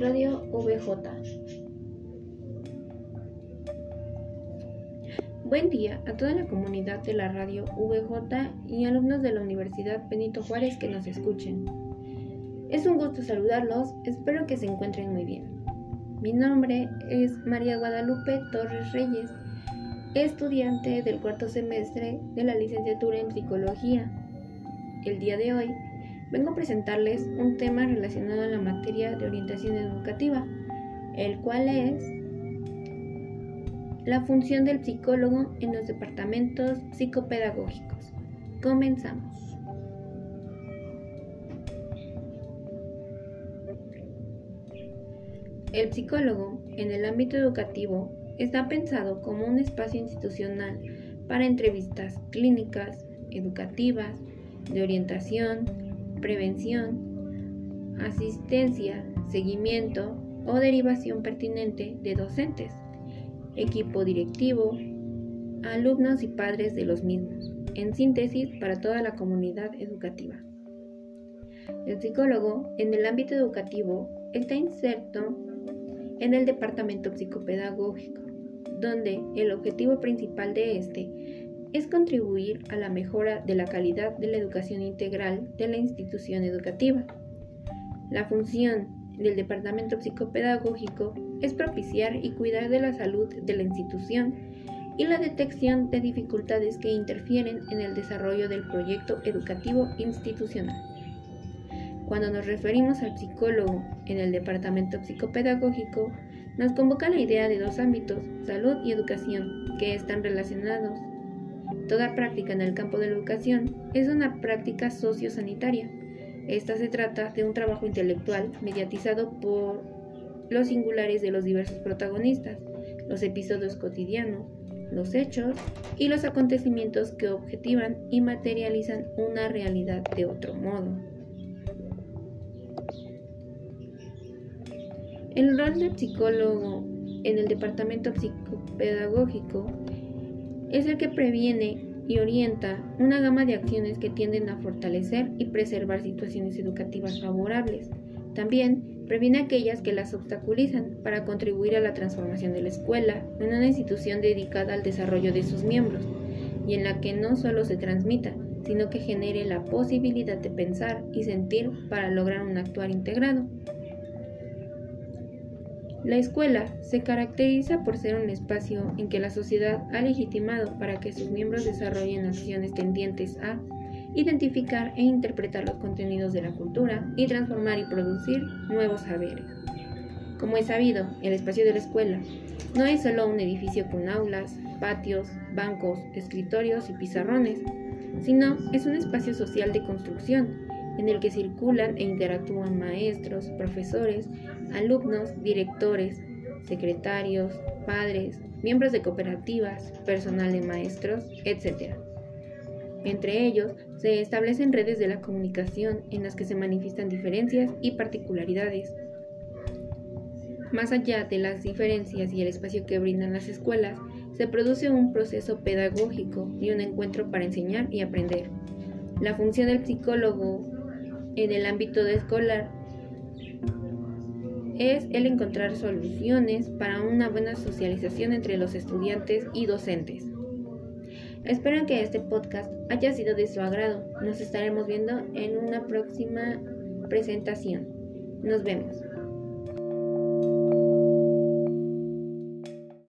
VJ. Buen día a toda la comunidad de la radio VJ y alumnos de la Universidad Benito Juárez que nos escuchen. Es un gusto saludarlos, espero que se encuentren muy bien. Mi nombre es María Guadalupe Torres Reyes, estudiante del cuarto semestre de la licenciatura en psicología. El día de hoy vengo a presentarles un tema relacionado a la materia de orientación educativa, el cual es la función del psicólogo en los departamentos psicopedagógicos. Comenzamos. El psicólogo en el ámbito educativo está pensado como un espacio institucional para entrevistas clínicas, educativas, de orientación, prevención, asistencia, seguimiento o derivación pertinente de docentes, equipo directivo, alumnos y padres de los mismos, en síntesis para toda la comunidad educativa. El psicólogo en el ámbito educativo está inserto en el departamento psicopedagógico, donde el objetivo principal de este es contribuir a la mejora de la calidad de la educación integral de la institución educativa. La función del Departamento Psicopedagógico es propiciar y cuidar de la salud de la institución y la detección de dificultades que interfieren en el desarrollo del proyecto educativo institucional. Cuando nos referimos al psicólogo en el Departamento Psicopedagógico, nos convoca la idea de dos ámbitos, salud y educación, que están relacionados Toda práctica en el campo de la educación es una práctica sociosanitaria. Esta se trata de un trabajo intelectual mediatizado por los singulares de los diversos protagonistas, los episodios cotidianos, los hechos y los acontecimientos que objetivan y materializan una realidad de otro modo. El rol del psicólogo en el departamento psicopedagógico es el que previene y orienta una gama de acciones que tienden a fortalecer y preservar situaciones educativas favorables. También previene aquellas que las obstaculizan para contribuir a la transformación de la escuela en una institución dedicada al desarrollo de sus miembros y en la que no solo se transmita, sino que genere la posibilidad de pensar y sentir para lograr un actuar integrado. La escuela se caracteriza por ser un espacio en que la sociedad ha legitimado para que sus miembros desarrollen acciones tendientes a identificar e interpretar los contenidos de la cultura y transformar y producir nuevos saberes. Como es sabido, el espacio de la escuela no es solo un edificio con aulas, patios, bancos, escritorios y pizarrones, sino es un espacio social de construcción en el que circulan e interactúan maestros, profesores, alumnos, directores, secretarios, padres, miembros de cooperativas, personal de maestros, etc. Entre ellos se establecen redes de la comunicación en las que se manifiestan diferencias y particularidades. Más allá de las diferencias y el espacio que brindan las escuelas, se produce un proceso pedagógico y un encuentro para enseñar y aprender. La función del psicólogo en el ámbito escolar es el encontrar soluciones para una buena socialización entre los estudiantes y docentes. Espero que este podcast haya sido de su agrado. Nos estaremos viendo en una próxima presentación. Nos vemos.